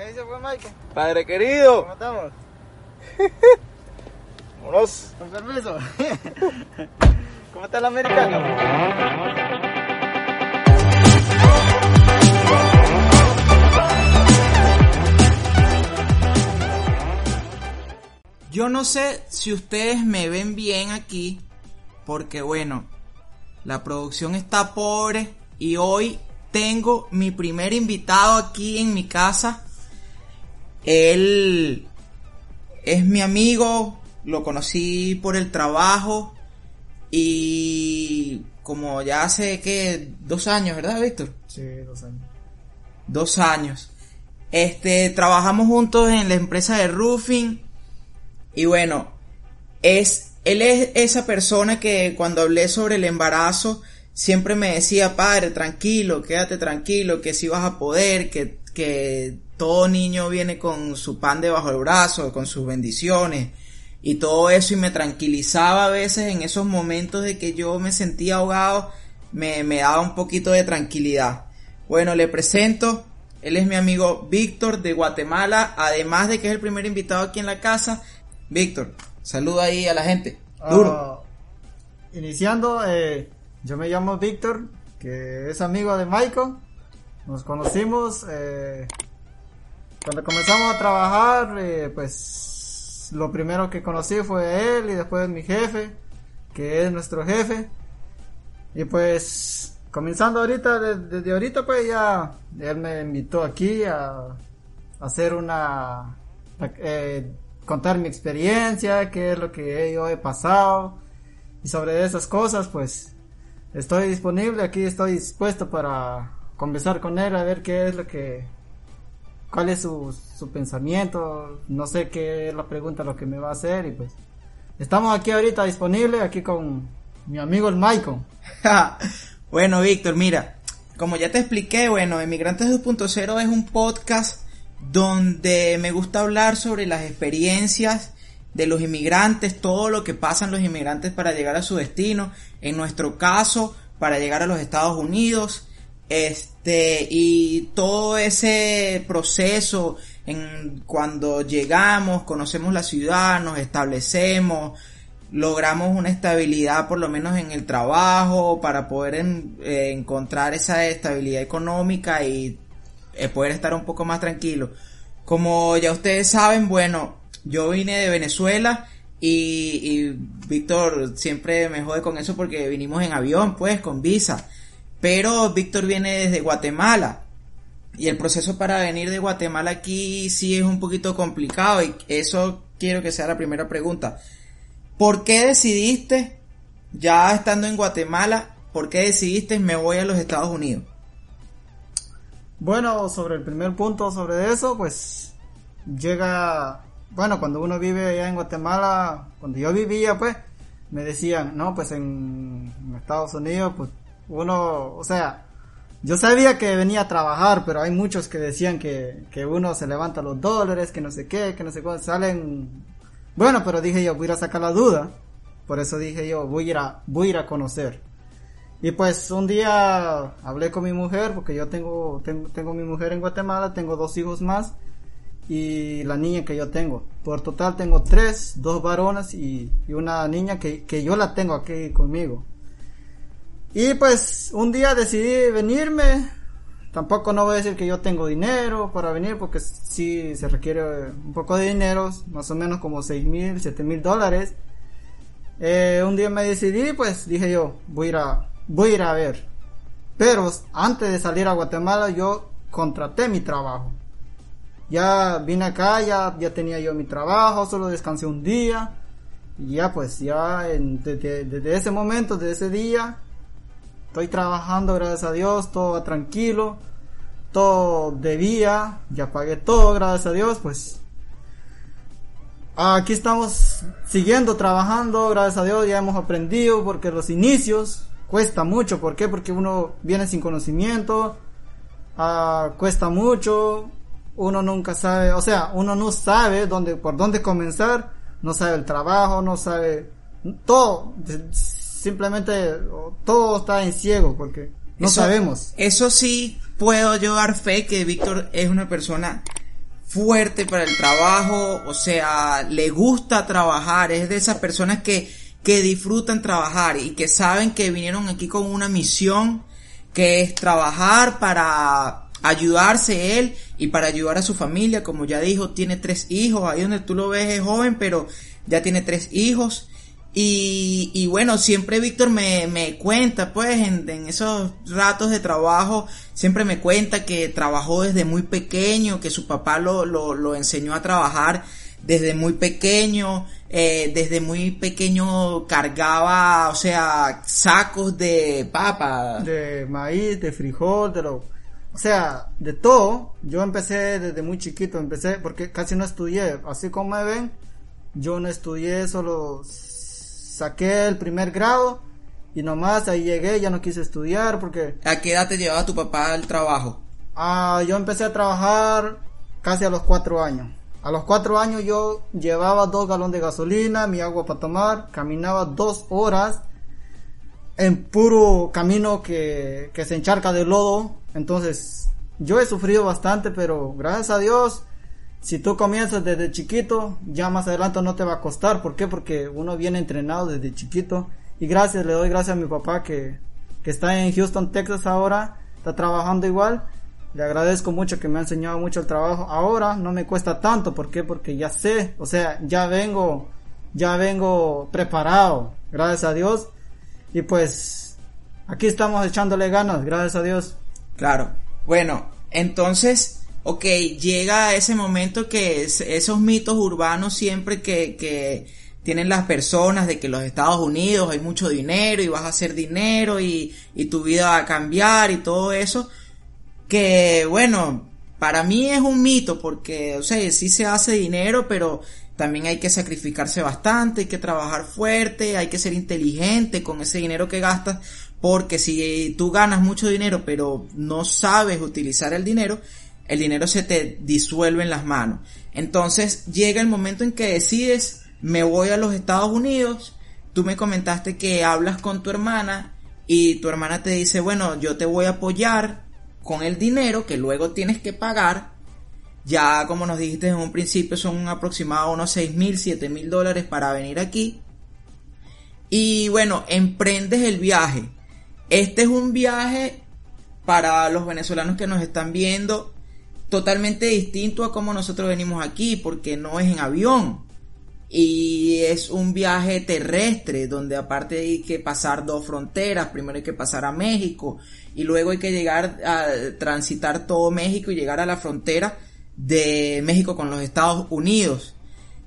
¿Qué dice pues Mike? Padre querido. ¿Cómo estamos? Vámonos. Con permiso. ¿Cómo está el americano? Yo no sé si ustedes me ven bien aquí, porque bueno, la producción está pobre y hoy tengo mi primer invitado aquí en mi casa. Él es mi amigo, lo conocí por el trabajo y como ya hace que dos años, ¿verdad, Víctor? Sí, dos años. Dos años. Este, trabajamos juntos en la empresa de roofing y bueno, es, él es esa persona que cuando hablé sobre el embarazo siempre me decía, padre, tranquilo, quédate tranquilo, que si vas a poder, que, que todo niño viene con su pan debajo del brazo, con sus bendiciones y todo eso y me tranquilizaba a veces en esos momentos de que yo me sentía ahogado, me, me daba un poquito de tranquilidad. Bueno, le presento, él es mi amigo Víctor de Guatemala, además de que es el primer invitado aquí en la casa. Víctor, saluda ahí a la gente. Duro. Ah, iniciando, eh, yo me llamo Víctor, que es amigo de Michael. Nos conocimos eh, cuando comenzamos a trabajar, eh, pues lo primero que conocí fue él y después mi jefe, que es nuestro jefe. Y pues comenzando ahorita, de- desde ahorita pues ya él me invitó aquí a, a hacer una... eh, contar mi experiencia, qué es lo que yo he pasado y sobre esas cosas pues estoy disponible, aquí estoy dispuesto para conversar con él a ver qué es lo que cuál es su, su pensamiento, no sé qué es la pregunta lo que me va a hacer y pues estamos aquí ahorita disponibles aquí con mi amigo el Michael. bueno, Víctor, mira, como ya te expliqué, bueno, Emigrantes 2.0 es un podcast donde me gusta hablar sobre las experiencias de los inmigrantes, todo lo que pasan los inmigrantes para llegar a su destino, en nuestro caso, para llegar a los Estados Unidos, este, y todo ese proceso en cuando llegamos, conocemos la ciudad, nos establecemos, logramos una estabilidad por lo menos en el trabajo para poder eh, encontrar esa estabilidad económica y eh, poder estar un poco más tranquilo. Como ya ustedes saben, bueno, yo vine de Venezuela y Víctor siempre me jode con eso porque vinimos en avión, pues, con visa. Pero Víctor viene desde Guatemala. Y el proceso para venir de Guatemala aquí sí es un poquito complicado y eso quiero que sea la primera pregunta. ¿Por qué decidiste, ya estando en Guatemala, por qué decidiste me voy a los Estados Unidos? Bueno, sobre el primer punto sobre eso, pues llega, bueno, cuando uno vive allá en Guatemala, cuando yo vivía, pues, me decían, no, pues en, Estados Unidos, pues uno, o sea, yo sabía que venía a trabajar, pero hay muchos que decían que, que uno se levanta los dólares, que no sé qué, que no sé cuándo, salen, bueno, pero dije yo, voy a ir a sacar la duda, por eso dije yo, voy a ir a, voy a ir a conocer. Y pues un día hablé con mi mujer, porque yo tengo, tengo, tengo mi mujer en Guatemala, tengo dos hijos más y la niña que yo tengo. Por total tengo tres, dos varones y, y una niña que, que yo la tengo aquí conmigo. Y pues un día decidí venirme. Tampoco no voy a decir que yo tengo dinero para venir porque sí se requiere un poco de dinero, más o menos como seis mil, siete mil dólares. Eh, un día me decidí, pues dije yo, voy a, voy a ir a ver. Pero antes de salir a Guatemala yo contraté mi trabajo. Ya vine acá, ya, ya tenía yo mi trabajo, solo descansé un día. Y ya pues, ya en- desde, desde ese momento, desde ese día, estoy trabajando, gracias a Dios, todo va tranquilo. Todo debía, ya pagué todo, gracias a Dios, pues Aquí estamos siguiendo trabajando, gracias a Dios ya hemos aprendido porque los inicios cuesta mucho, ¿por qué? Porque uno viene sin conocimiento, ah, cuesta mucho, uno nunca sabe, o sea, uno no sabe dónde, por dónde comenzar, no sabe el trabajo, no sabe todo, simplemente todo está en ciego porque no Eso- sabemos. Eso sí puedo yo dar fe que Víctor es una persona fuerte para el trabajo, o sea, le gusta trabajar, es de esas personas que, que disfrutan trabajar y que saben que vinieron aquí con una misión que es trabajar para ayudarse él y para ayudar a su familia, como ya dijo, tiene tres hijos, ahí donde tú lo ves es joven, pero ya tiene tres hijos. Y, y bueno, siempre Víctor me, me cuenta, pues, en, en, esos ratos de trabajo, siempre me cuenta que trabajó desde muy pequeño, que su papá lo, lo, lo enseñó a trabajar desde muy pequeño, eh, desde muy pequeño cargaba, o sea, sacos de papa. De maíz, de frijol, de lo... O sea, de todo. Yo empecé desde muy chiquito, empecé porque casi no estudié. Así como me ven, yo no estudié, solo saqué el primer grado y nomás ahí llegué, ya no quise estudiar porque... ¿A qué edad te llevaba tu papá al trabajo? Ah, yo empecé a trabajar casi a los cuatro años. A los cuatro años yo llevaba dos galones de gasolina, mi agua para tomar, caminaba dos horas en puro camino que, que se encharca de lodo. Entonces, yo he sufrido bastante, pero gracias a Dios, si tú comienzas desde chiquito, ya más adelante no te va a costar. ¿Por qué? Porque uno viene entrenado desde chiquito. Y gracias, le doy gracias a mi papá que, que está en Houston, Texas ahora, está trabajando igual. Le agradezco mucho que me ha enseñado mucho el trabajo. Ahora no me cuesta tanto, ¿por qué? Porque ya sé, o sea, ya vengo, ya vengo preparado, gracias a Dios. Y pues, aquí estamos echándole ganas, gracias a Dios. Claro. Bueno, entonces, ok, llega ese momento que es, esos mitos urbanos siempre que, que tienen las personas de que los Estados Unidos hay mucho dinero y vas a hacer dinero y, y tu vida va a cambiar y todo eso que bueno, para mí es un mito porque, o sea, sí se hace dinero, pero también hay que sacrificarse bastante, hay que trabajar fuerte, hay que ser inteligente con ese dinero que gastas, porque si tú ganas mucho dinero pero no sabes utilizar el dinero, el dinero se te disuelve en las manos. Entonces llega el momento en que decides, me voy a los Estados Unidos, tú me comentaste que hablas con tu hermana y tu hermana te dice, bueno, yo te voy a apoyar, con el dinero que luego tienes que pagar, ya como nos dijiste en un principio son aproximadamente unos 6 mil, 7 mil dólares para venir aquí. Y bueno, emprendes el viaje. Este es un viaje para los venezolanos que nos están viendo totalmente distinto a como nosotros venimos aquí, porque no es en avión. Y es un viaje terrestre, donde aparte hay que pasar dos fronteras, primero hay que pasar a México, y luego hay que llegar a transitar todo México y llegar a la frontera de México con los Estados Unidos.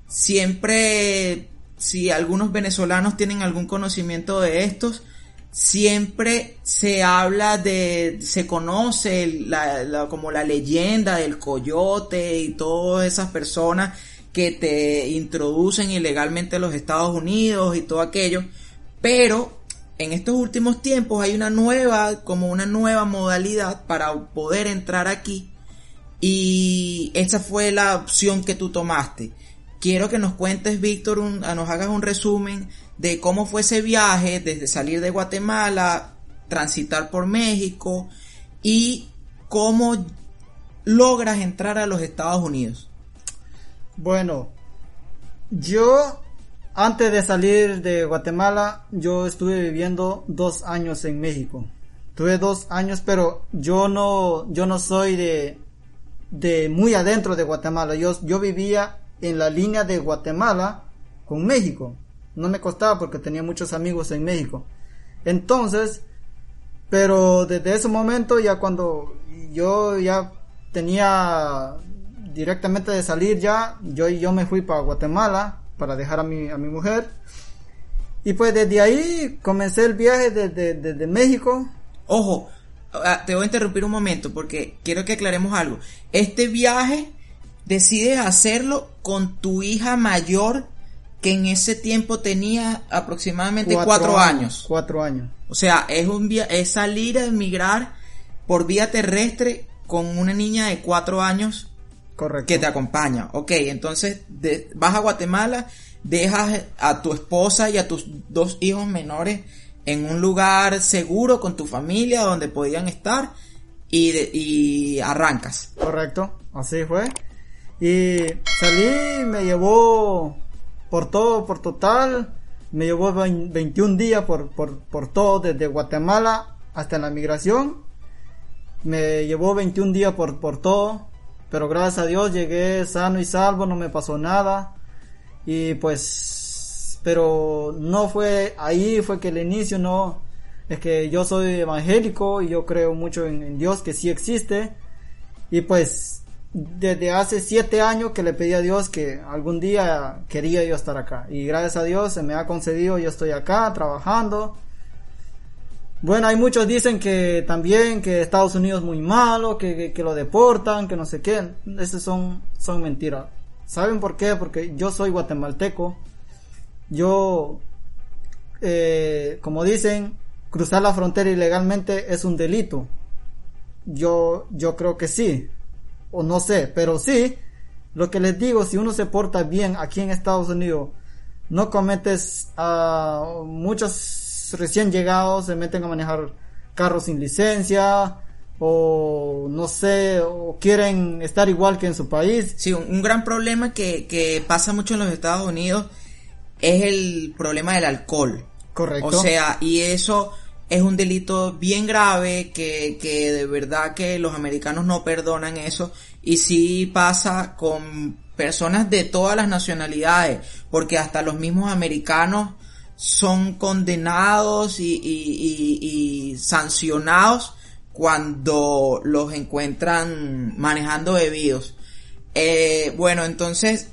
Siempre, si algunos venezolanos tienen algún conocimiento de estos, siempre se habla de, se conoce la, como la leyenda del coyote y todas esas personas que te introducen ilegalmente a los Estados Unidos y todo aquello, pero en estos últimos tiempos hay una nueva, como una nueva modalidad para poder entrar aquí y esa fue la opción que tú tomaste. Quiero que nos cuentes, Víctor, nos hagas un resumen de cómo fue ese viaje desde salir de Guatemala, transitar por México y cómo logras entrar a los Estados Unidos. Bueno, yo antes de salir de Guatemala, yo estuve viviendo dos años en México. Tuve dos años, pero yo no, yo no soy de, de muy adentro de Guatemala. Yo, yo vivía en la línea de Guatemala con México. No me costaba porque tenía muchos amigos en México. Entonces, pero desde ese momento ya cuando yo ya tenía directamente de salir ya, yo, yo me fui para Guatemala para dejar a mi, a mi mujer. Y pues desde ahí comencé el viaje desde, desde México. Ojo, ah, te voy a interrumpir un momento porque quiero que aclaremos algo. Este viaje decides hacerlo con tu hija mayor que en ese tiempo tenía aproximadamente cuatro, años, Cuatro años. O sea, es un es salir a emigrar por vía terrestre con una niña de cuatro años Correcto. que te acompaña. Ok, entonces vas a Guatemala, dejas a tu esposa y a tus dos hijos menores en un lugar seguro con tu familia donde podían estar y, y arrancas. Correcto, así fue. Y salí, me llevó por todo, por total, me llevó 21 días por, por, por todo, desde Guatemala hasta la migración. Me llevó 21 días por, por todo, pero gracias a Dios llegué sano y salvo, no me pasó nada. Y pues, pero no fue ahí, fue que el inicio no, es que yo soy evangélico y yo creo mucho en, en Dios que sí existe. Y pues desde hace siete años que le pedí a Dios que algún día quería yo estar acá. Y gracias a Dios se me ha concedido, yo estoy acá trabajando. Bueno, hay muchos dicen que también que Estados Unidos es muy malo, que, que, lo deportan, que no sé qué. Esas son, son mentiras. ¿Saben por qué? Porque yo soy guatemalteco. Yo, eh, como dicen, cruzar la frontera ilegalmente es un delito. Yo, yo creo que sí o no sé, pero sí, lo que les digo, si uno se porta bien aquí en Estados Unidos, no cometes a muchos recién llegados se meten a manejar carros sin licencia o no sé, o quieren estar igual que en su país. Sí, un, un gran problema que, que pasa mucho en los Estados Unidos es el problema del alcohol. Correcto. O sea, y eso es un delito bien grave que, que de verdad que los americanos no perdonan eso y sí pasa con personas de todas las nacionalidades porque hasta los mismos americanos son condenados y, y, y, sancionados cuando los encuentran manejando bebidos. Eh, bueno, entonces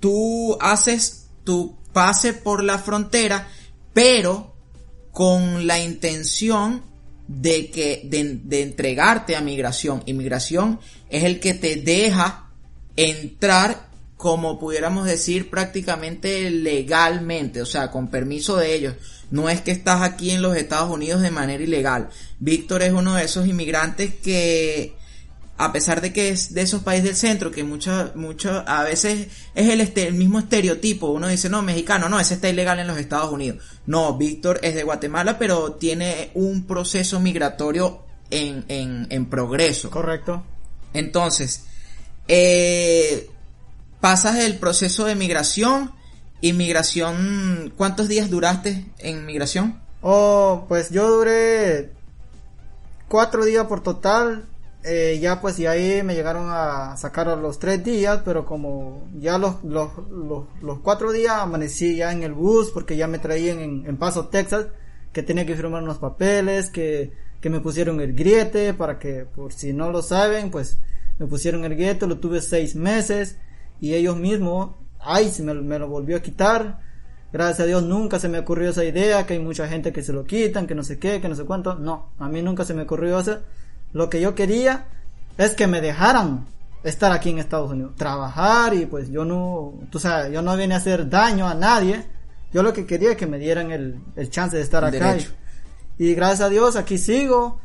tú haces tu pase por la frontera, pero con la intención de que de, entregarte a migración. Inmigración es el que te deja entrar como pudiéramos decir prácticamente legalmente, o sea, con permiso de ellos. No es que estás aquí en los Estados Unidos de manera ilegal. Víctor es uno de esos inmigrantes que a pesar de que es de esos países del centro, que mucho, mucho, a veces es el, este, el mismo estereotipo, uno dice, no, mexicano, no, ese está ilegal en los Estados Unidos. No, Víctor es de Guatemala, pero tiene un proceso migratorio en, en, en progreso. Correcto. Entonces, eh, pasas el proceso de migración, inmigración, ¿cuántos días duraste en migración? Oh, pues yo duré cuatro días por total, eh, ya pues y ahí me llegaron a sacar a los tres días, pero como ya los, los, los, los, cuatro días amanecí ya en el bus porque ya me traían en, en Paso, Texas, que tenía que firmar unos papeles, que, que me pusieron el griete para que, por si no lo saben, pues me pusieron el griete, lo tuve seis meses y ellos mismos, ay, me, me lo volvió a quitar. Gracias a Dios nunca se me ocurrió esa idea, que hay mucha gente que se lo quitan, que no sé qué, que no sé cuánto. No, a mí nunca se me ocurrió eso lo que yo quería es que me dejaran estar aquí en Estados Unidos, trabajar y pues yo no, tú sabes, yo no vine a hacer daño a nadie. Yo lo que quería es que me dieran el, el chance de estar acá. Y, y, gracias a Dios aquí sigo.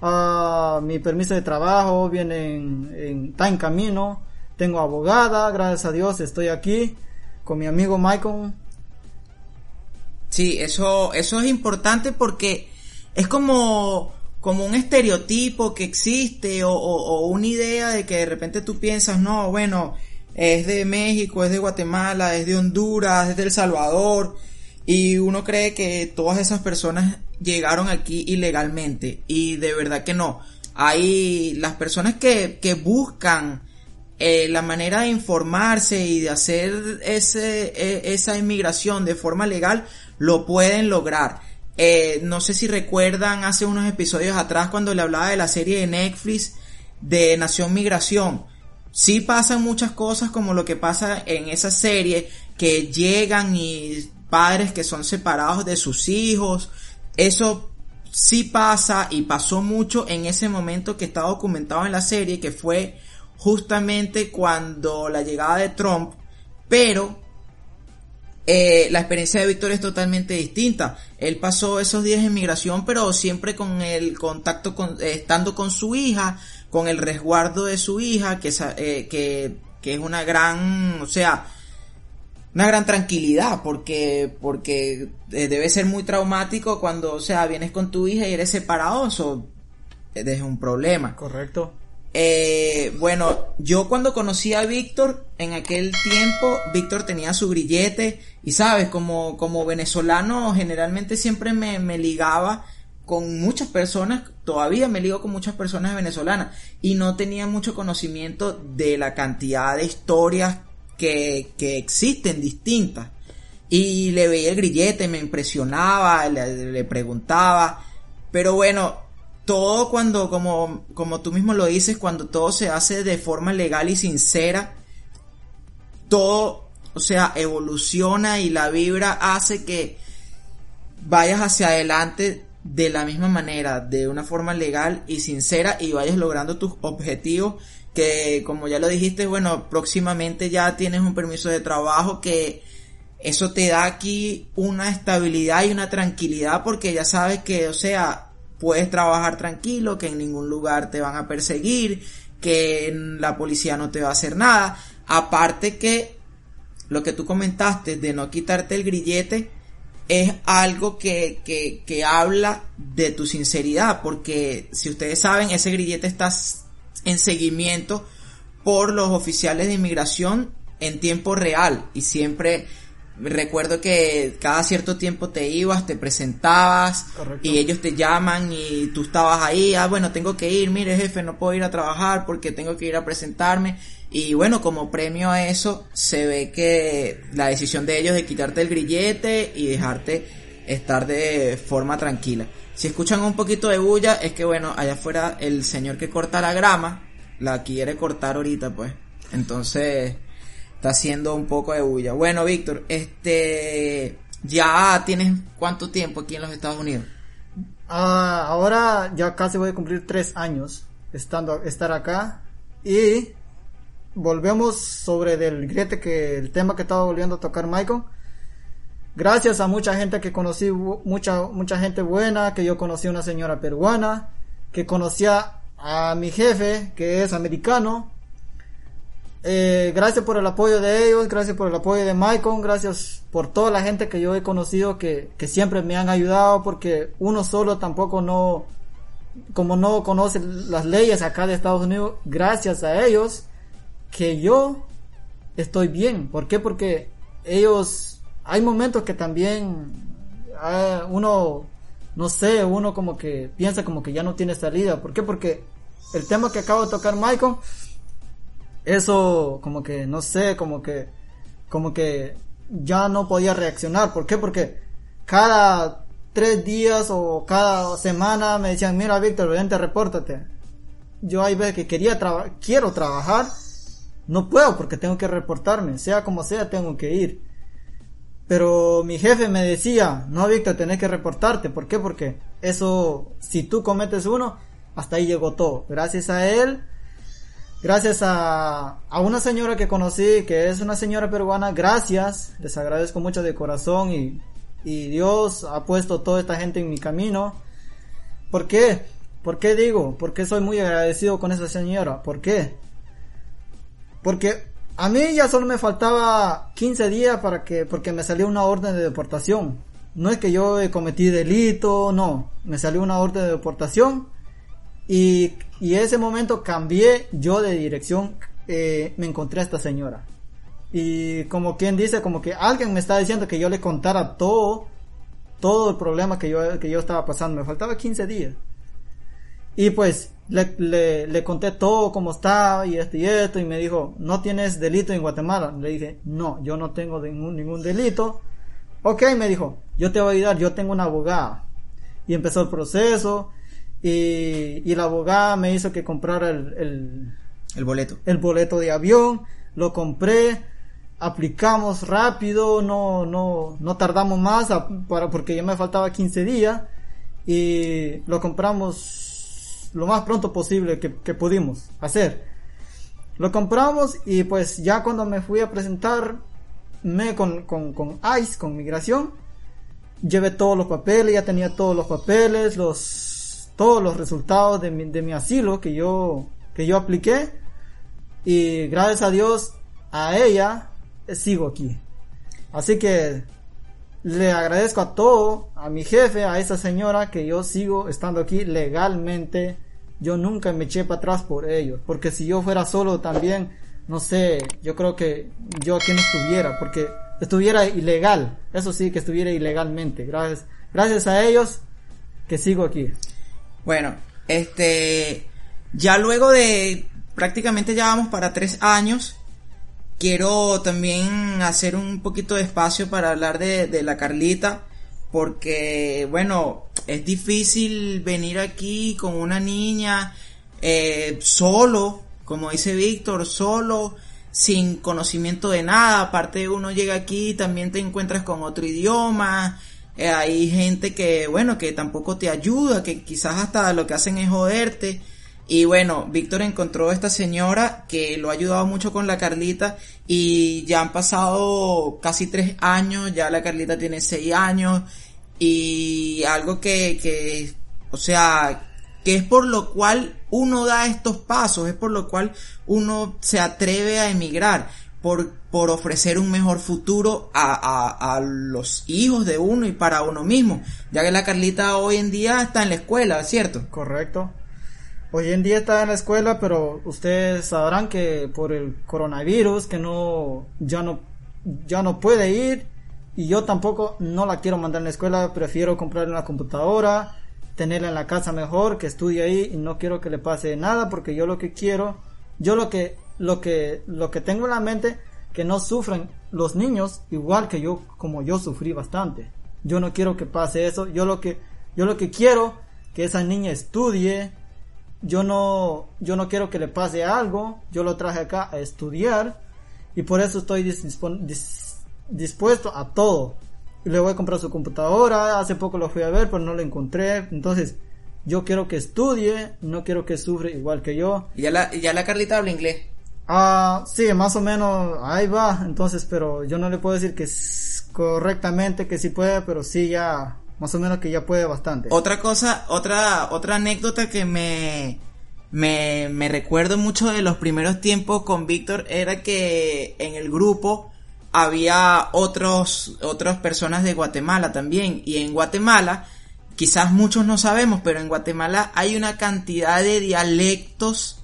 Uh, mi permiso de trabajo viene en, en, está en camino. Tengo abogada, gracias a Dios estoy aquí con mi amigo Michael. Sí, eso, eso es importante porque es como como un estereotipo que existe o, o, o, una idea de que de repente tú piensas, no, bueno, es de México, es de Guatemala, es de Honduras, es de El Salvador, y uno cree que todas esas personas llegaron aquí ilegalmente, y de verdad que no. Hay las personas que, que buscan eh, la manera de informarse y de hacer ese, e, esa inmigración de forma legal, lo pueden lograr eh, no sé si recuerdan hace unos episodios atrás cuando le hablaba de la serie de Netflix de Nación Migración. Sí pasan muchas cosas como lo que pasa en esa serie, que llegan y padres que son separados de sus hijos. Eso sí pasa y pasó mucho en ese momento que está documentado en la serie, que fue justamente cuando la llegada de Trump, pero eh, la experiencia de Víctor es totalmente distinta. Él pasó esos días en migración, pero siempre con el contacto, con, eh, estando con su hija, con el resguardo de su hija, que, eh, es una gran, o sea, una gran tranquilidad, porque, porque eh, debe ser muy traumático cuando, o sea, vienes con tu hija y eres separado, eso es un problema. Correcto. Eh, bueno, yo cuando conocí a Víctor, en aquel tiempo, Víctor tenía su grillete y sabes, como, como venezolano generalmente siempre me, me ligaba con muchas personas, todavía me ligo con muchas personas venezolanas y no tenía mucho conocimiento de la cantidad de historias que, que existen distintas. Y le veía el grillete, me impresionaba, le, le preguntaba, pero bueno, todo cuando, como, como tú mismo lo dices, cuando todo se hace de forma legal y sincera, todo, o sea, evoluciona y la vibra hace que vayas hacia adelante de la misma manera, de una forma legal y sincera y vayas logrando tus objetivos que como ya lo dijiste, bueno, próximamente ya tienes un permiso de trabajo que eso te da aquí una estabilidad y una tranquilidad porque ya sabes que, o sea, puedes trabajar tranquilo, que en ningún lugar te van a perseguir, que la policía no te va a hacer nada. Aparte que lo que tú comentaste de no quitarte el grillete es algo que, que, que habla de tu sinceridad, porque si ustedes saben, ese grillete está en seguimiento por los oficiales de inmigración en tiempo real y siempre recuerdo que cada cierto tiempo te ibas, te presentabas y ellos te llaman y tú estabas ahí, ah bueno, tengo que ir, mire jefe, no puedo ir a trabajar porque tengo que ir a presentarme y bueno, como premio a eso se ve que la decisión de ellos de quitarte el grillete y dejarte estar de forma tranquila. Si escuchan un poquito de bulla es que bueno, allá afuera el señor que corta la grama la quiere cortar ahorita pues. Entonces está haciendo un poco de bulla. Bueno, Víctor, este, ya tienes cuánto tiempo aquí en los Estados Unidos? Ah, ahora ya casi voy a cumplir tres años estando, estar acá y volvemos sobre del grete que el tema que estaba volviendo a tocar Michael. Gracias a mucha gente que conocí, mucha, mucha gente buena, que yo conocí una señora peruana, que conocía a mi jefe, que es americano, eh, gracias por el apoyo de ellos, gracias por el apoyo de Michael, gracias por toda la gente que yo he conocido que, que siempre me han ayudado porque uno solo tampoco no, como no conoce las leyes acá de Estados Unidos, gracias a ellos que yo estoy bien. ¿Por qué? Porque ellos, hay momentos que también ah, uno, no sé, uno como que piensa como que ya no tiene salida. ¿Por qué? Porque el tema que acabo de tocar Michael, eso como que, no sé, como que, como que ya no podía reaccionar. ¿Por qué? Porque cada tres días o cada semana me decían, mira Víctor, vente, repórtate. Yo hay veces que quería trabajar, quiero trabajar, no puedo porque tengo que reportarme, sea como sea, tengo que ir. Pero mi jefe me decía, no Víctor, tenés que reportarte. ¿Por qué? Porque eso, si tú cometes uno, hasta ahí llegó todo. Gracias a él, Gracias a, a una señora que conocí, que es una señora peruana, gracias, les agradezco mucho de corazón y, y Dios ha puesto toda esta gente en mi camino. ¿Por qué? ¿Por qué digo? Porque soy muy agradecido con esa señora. ¿Por qué? Porque a mí ya solo me faltaba 15 días para que, porque me salió una orden de deportación. No es que yo cometí delito, no. Me salió una orden de deportación y, y ese momento cambié yo de dirección, eh, me encontré a esta señora. Y como quien dice, como que alguien me está diciendo que yo le contara todo, todo el problema que yo, que yo estaba pasando. Me faltaba 15 días. Y pues le, le, le conté todo cómo estaba y esto y esto y me dijo, ¿no tienes delito en Guatemala? Le dije, no, yo no tengo ningún, ningún delito. Ok, me dijo, yo te voy a ayudar, yo tengo una abogada. Y empezó el proceso y, la abogada me hizo que comprara el, el, boleto. El boleto de avión, lo compré, aplicamos rápido, no, no, no tardamos más para, porque ya me faltaba 15 días y lo compramos lo más pronto posible que, pudimos hacer. Lo compramos y pues ya cuando me fui a presentar me con, con, con ICE, con migración, llevé todos los papeles, ya tenía todos los papeles, los todos los resultados de mi, de mi asilo que yo, que yo apliqué y gracias a Dios a ella eh, sigo aquí. Así que le agradezco a todo, a mi jefe, a esa señora que yo sigo estando aquí legalmente yo nunca me eché para atrás por ellos, porque si yo fuera solo también, no sé, yo creo que yo aquí no estuviera, porque estuviera ilegal, eso sí, que estuviera ilegalmente, gracias, gracias a ellos que sigo aquí. Bueno, este, ya luego de prácticamente ya vamos para tres años, quiero también hacer un poquito de espacio para hablar de, de la Carlita, porque, bueno, es difícil venir aquí con una niña eh, solo, como dice Víctor, solo, sin conocimiento de nada. Aparte, uno llega aquí, también te encuentras con otro idioma. Eh, hay gente que, bueno, que tampoco te ayuda, que quizás hasta lo que hacen es joderte. Y bueno, Víctor encontró a esta señora que lo ha ayudado mucho con la Carlita y ya han pasado casi tres años, ya la Carlita tiene seis años y algo que, que, o sea, que es por lo cual uno da estos pasos, es por lo cual uno se atreve a emigrar, por, por ofrecer un mejor futuro a, a, a los hijos de uno y para uno mismo, ya que la Carlita hoy en día está en la escuela, ¿cierto? Correcto. Hoy en día está en la escuela, pero ustedes sabrán que por el coronavirus que no ya no ya no puede ir y yo tampoco no la quiero mandar a la escuela, prefiero comprarle una computadora, tenerla en la casa mejor, que estudie ahí y no quiero que le pase nada porque yo lo que quiero, yo lo que lo que lo que tengo en la mente que no sufran los niños igual que yo como yo sufrí bastante. Yo no quiero que pase eso, yo lo que yo lo que quiero que esa niña estudie, yo no, yo no quiero que le pase algo, yo lo traje acá a estudiar y por eso estoy dispuesto a todo. Le voy a comprar su computadora, hace poco lo fui a ver pero no lo encontré, entonces yo quiero que estudie, no quiero que sufra igual que yo. Y ya la, ya la Carlita habla inglés. Ah, sí, más o menos ahí va, entonces, pero yo no le puedo decir que correctamente que sí puede, pero sí ya, más o menos que ya puede bastante. Otra cosa, otra, otra anécdota que me, me, me recuerdo mucho de los primeros tiempos con Víctor era que en el grupo había otros, otras personas de Guatemala también. Y en Guatemala, quizás muchos no sabemos, pero en Guatemala hay una cantidad de dialectos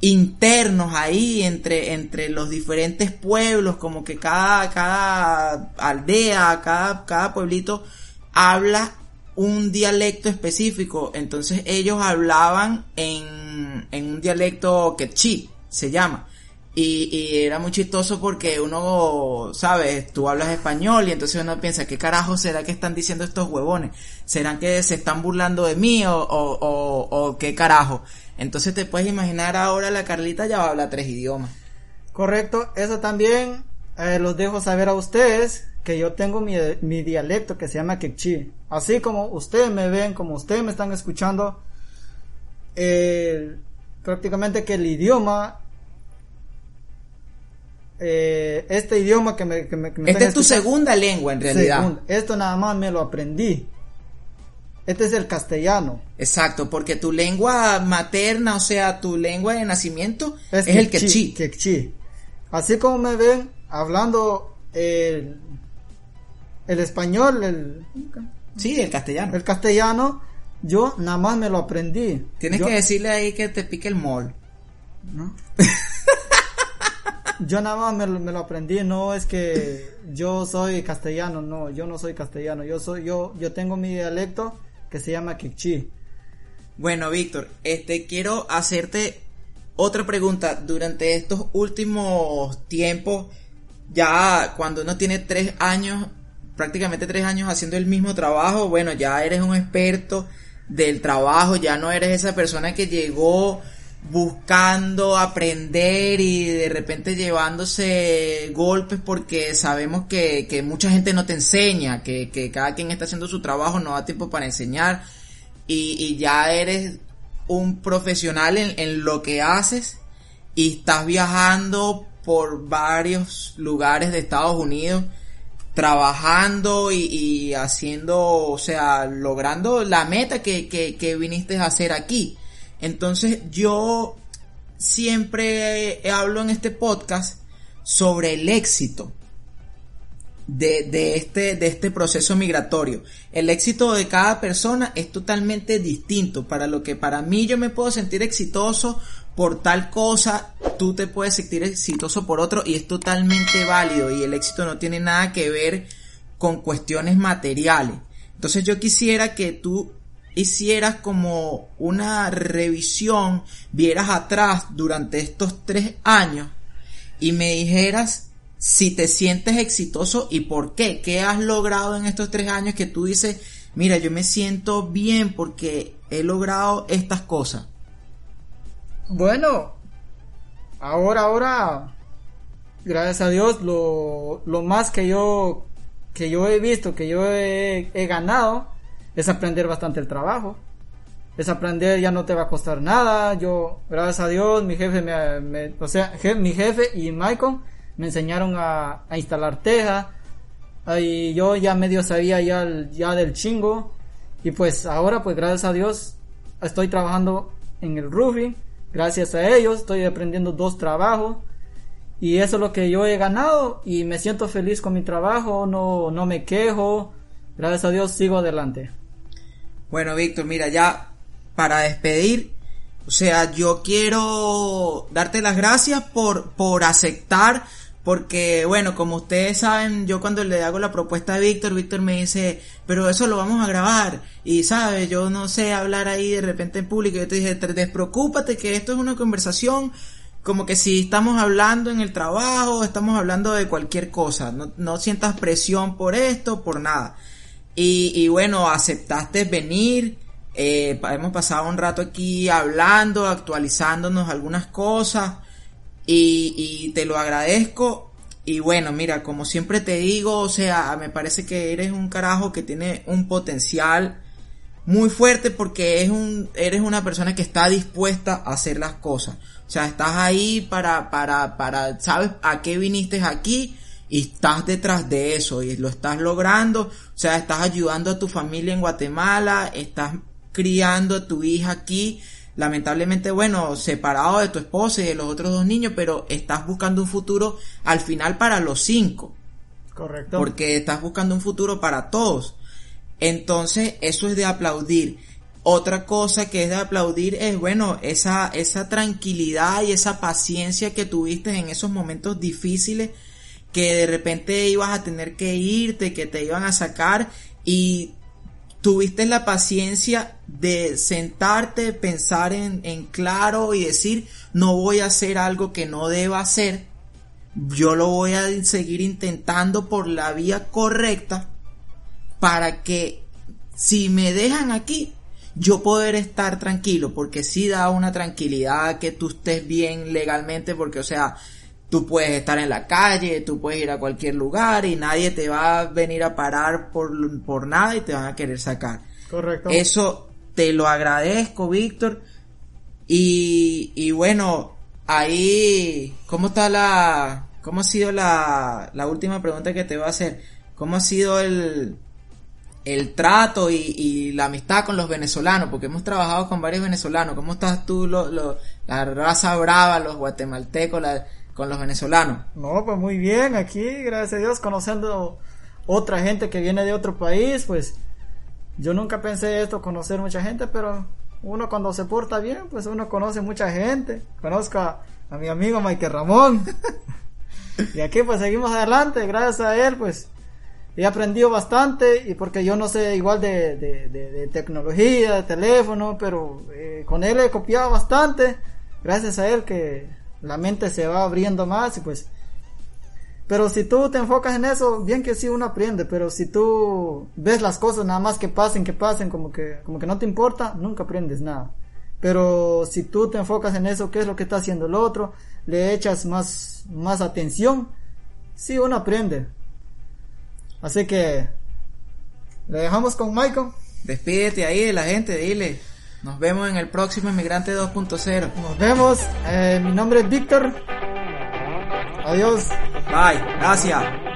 internos ahí entre, entre los diferentes pueblos, como que cada, cada aldea, cada, cada pueblito habla un dialecto específico. Entonces ellos hablaban en, en un dialecto quechí, se llama. Y, y era muy chistoso porque uno, sabes, tú hablas español y entonces uno piensa, ¿qué carajo será que están diciendo estos huevones? ¿Serán que se están burlando de mí o, o, o, o qué carajo? Entonces te puedes imaginar ahora la Carlita ya va a hablar tres idiomas. Correcto, eso también eh, los dejo saber a ustedes que yo tengo mi, mi dialecto que se llama quechí. Así como ustedes me ven, como ustedes me están escuchando, eh, prácticamente que el idioma, eh, este idioma que me, que me, que me Esta es tu segunda lengua en realidad. Esto nada más me lo aprendí. Este es el castellano. Exacto, porque tu lengua materna, o sea, tu lengua de nacimiento es, el quechí. quechí. Así como me ven hablando el, el español, el, Sí, el castellano. el castellano, yo nada más me lo aprendí. Tienes Yo- que decirle ahí que te pique el mol. ¿no? yo nada más me, lo- me lo aprendí, no es que yo soy castellano, no, yo no soy castellano, yo soy, yo, yo tengo mi dialecto que se llama quechí. Bueno, Víctor, este quiero hacerte otra pregunta. Durante estos últimos tiempos, ya cuando uno tiene tres años, prácticamente tres años haciendo el mismo trabajo, bueno, ya eres un experto del trabajo, ya no eres esa persona que llegó buscando aprender y de repente llevándose golpes porque sabemos que, que mucha gente no te enseña, que, que cada quien está haciendo su trabajo, no da tiempo para enseñar y, ya eres un profesional en, en lo que haces y estás viajando por varios lugares de Estados Unidos trabajando y, y haciendo, o sea, logrando la meta que, que viniste a hacer aquí. Entonces yo siempre hablo en este podcast sobre el éxito. de, de, este, de este proceso migratorio. El éxito de cada persona es totalmente distinto. Para lo que para mí yo me puedo sentir exitoso por tal cosa, tú te puedes sentir exitoso por otro y es totalmente válido y el éxito no tiene nada que ver con cuestiones materiales. Entonces yo quisiera que tú hicieras como una revisión, vieras atrás durante estos tres años y me dijeras si te sientes exitoso y por qué, qué has logrado en estos tres años que tú dices, mira, yo me siento bien porque he logrado estas cosas. Bueno, ahora, ahora, gracias a Dios, lo, lo más que yo, que yo he visto, que yo he, he ganado, es aprender bastante el trabajo. Es aprender, ya no te va a costar nada. Yo, gracias a Dios, mi jefe me, o sea, mi jefe y Michael me enseñaron a, a instalar teja. Y yo ya medio sabía ya, ya del chingo. Y pues ahora, pues gracias a Dios, estoy trabajando en el roofing. Gracias a ellos estoy aprendiendo dos trabajos. Y eso es lo que yo he ganado y me siento feliz con mi trabajo, no, no me quejo. Gracias a Dios sigo adelante. Bueno, Víctor, mira, ya para despedir, o sea, yo quiero darte las gracias por, por aceptar, porque bueno, como ustedes saben, yo cuando le hago la propuesta a Víctor, Víctor me dice, pero eso lo vamos a grabar, y sabes, yo no sé hablar ahí de repente en público, yo te dije, despreocúpate que esto es una conversación como que si estamos hablando en el trabajo, estamos hablando de cualquier cosa, no, no sientas presión por esto, por nada. Y, y bueno, aceptaste venir. Eh, hemos pasado un rato aquí hablando, actualizándonos algunas cosas. Y, y te lo agradezco. Y bueno, mira, como siempre te digo, o sea, me parece que eres un carajo que tiene un potencial muy fuerte porque es un, eres una persona que está dispuesta a hacer las cosas. O sea, estás ahí para, para, para, sabes a qué viniste aquí y estás detrás de eso y lo estás logrando, o sea, estás ayudando a tu familia en Guatemala, estás criando a tu hija aquí, lamentablemente, bueno, separado de tu esposa y de los otros dos niños, pero estás buscando un futuro al final para los cinco. Correcto. Porque estás buscando un futuro para todos. Entonces, eso es de aplaudir. Otra cosa que es de aplaudir es, bueno, esa, esa tranquilidad y esa paciencia que tuviste en esos momentos difíciles que de repente ibas a tener que irte, que te iban a sacar y tuviste la paciencia de sentarte, pensar en, claro y decir, no voy a hacer algo que no deba hacer, yo lo voy a seguir intentando por la vía correcta para que si me dejan aquí, yo poder estar tranquilo, porque sí da una tranquilidad que tú estés bien legalmente, porque o sea, Tú puedes estar en la calle, tú puedes ir a cualquier lugar y nadie te va a venir a parar por, por nada y te van a querer sacar. Correcto. Eso te lo agradezco, Víctor. Y, y bueno, ahí, ¿cómo está la, cómo ha sido la, la última pregunta que te voy a hacer? ¿Cómo ha sido el, el trato y, y, la amistad con los venezolanos, porque hemos trabajado con varios venezolanos. ¿Cómo estás tú, lo, lo, la raza brava, los guatemaltecos, la, con los venezolanos? No, pues muy bien, aquí, gracias a Dios, conociendo otra gente que viene de otro país, pues yo nunca pensé esto, conocer mucha gente, pero uno cuando se porta bien, pues uno conoce mucha gente. Conozco a, mi amigo Mike Ramón. y aquí pues seguimos adelante, gracias a él, pues he aprendido bastante y porque yo no sé igual de, de tecnología, de teléfono, pero eh, con él he copiado bastante, gracias a él que la mente se va abriendo más y pues pero si tú te enfocas en eso, bien que sí uno aprende, pero si tú ves las cosas nada más que pasen, que pasen, como que, como que no te importa, nunca aprendes nada. Pero si tú te enfocas en eso, qué es lo que está haciendo el otro, le echas más, más atención, sí uno aprende. Así que, le dejamos con Michael. Despídete ahí de la gente, dile. Nos vemos en el próximo Inmigrante 2.0. Nos vemos. Eh, mi nombre es Víctor. Adiós. Bye. Gracias.